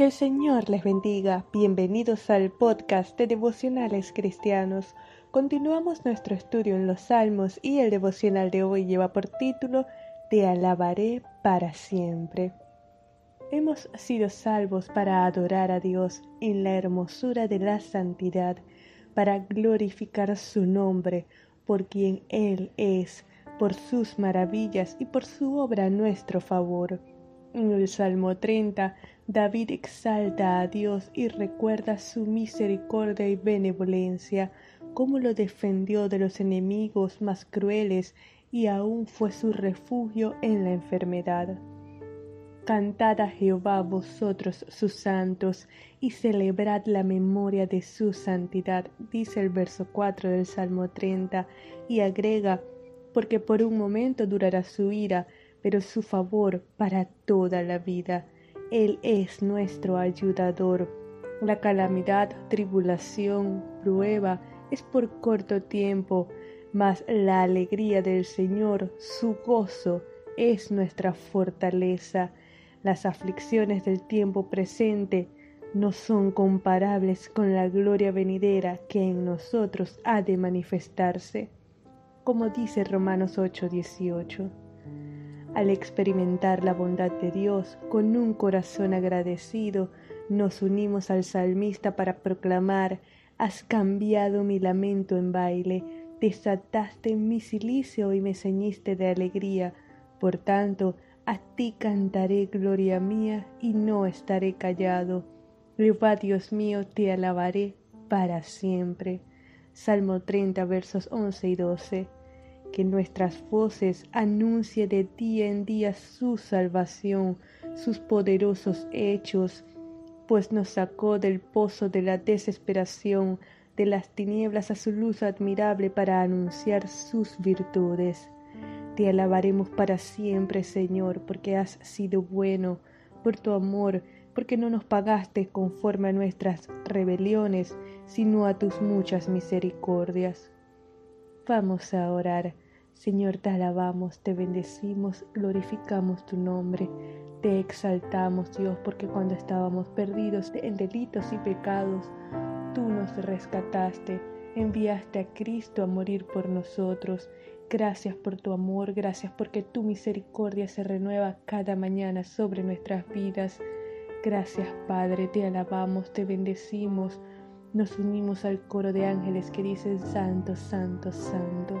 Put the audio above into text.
Que el Señor les bendiga. Bienvenidos al podcast de devocionales cristianos. Continuamos nuestro estudio en los Salmos y el devocional de hoy lleva por título Te alabaré para siempre. Hemos sido salvos para adorar a Dios en la hermosura de la santidad, para glorificar su nombre, por quien Él es, por sus maravillas y por su obra a nuestro favor. En el Salmo 30, David exalta a Dios y recuerda su misericordia y benevolencia, cómo lo defendió de los enemigos más crueles y aún fue su refugio en la enfermedad. Cantad a Jehová vosotros sus santos y celebrad la memoria de su santidad, dice el verso 4 del Salmo 30, y agrega, porque por un momento durará su ira, pero su favor para toda la vida. Él es nuestro ayudador. La calamidad, tribulación, prueba es por corto tiempo, mas la alegría del Señor, su gozo, es nuestra fortaleza. Las aflicciones del tiempo presente no son comparables con la gloria venidera que en nosotros ha de manifestarse, como dice Romanos 8:18. Al experimentar la bondad de Dios con un corazón agradecido, nos unimos al salmista para proclamar, Has cambiado mi lamento en baile, desataste mi silicio y me ceñiste de alegría. Por tanto, a ti cantaré gloria mía y no estaré callado. Jehová Dios mío, te alabaré para siempre. Salmo 30 versos 11 y 12 que nuestras voces anuncie de día en día su salvación, sus poderosos hechos, pues nos sacó del pozo de la desesperación, de las tinieblas a su luz admirable para anunciar sus virtudes. Te alabaremos para siempre, Señor, porque has sido bueno, por tu amor, porque no nos pagaste conforme a nuestras rebeliones, sino a tus muchas misericordias. Vamos a orar. Señor, te alabamos, te bendecimos, glorificamos tu nombre, te exaltamos, Dios, porque cuando estábamos perdidos en delitos y pecados, tú nos rescataste, enviaste a Cristo a morir por nosotros. Gracias por tu amor, gracias porque tu misericordia se renueva cada mañana sobre nuestras vidas. Gracias, Padre, te alabamos, te bendecimos nos unimos al coro de ángeles que dicen Santo, Santo, Santo.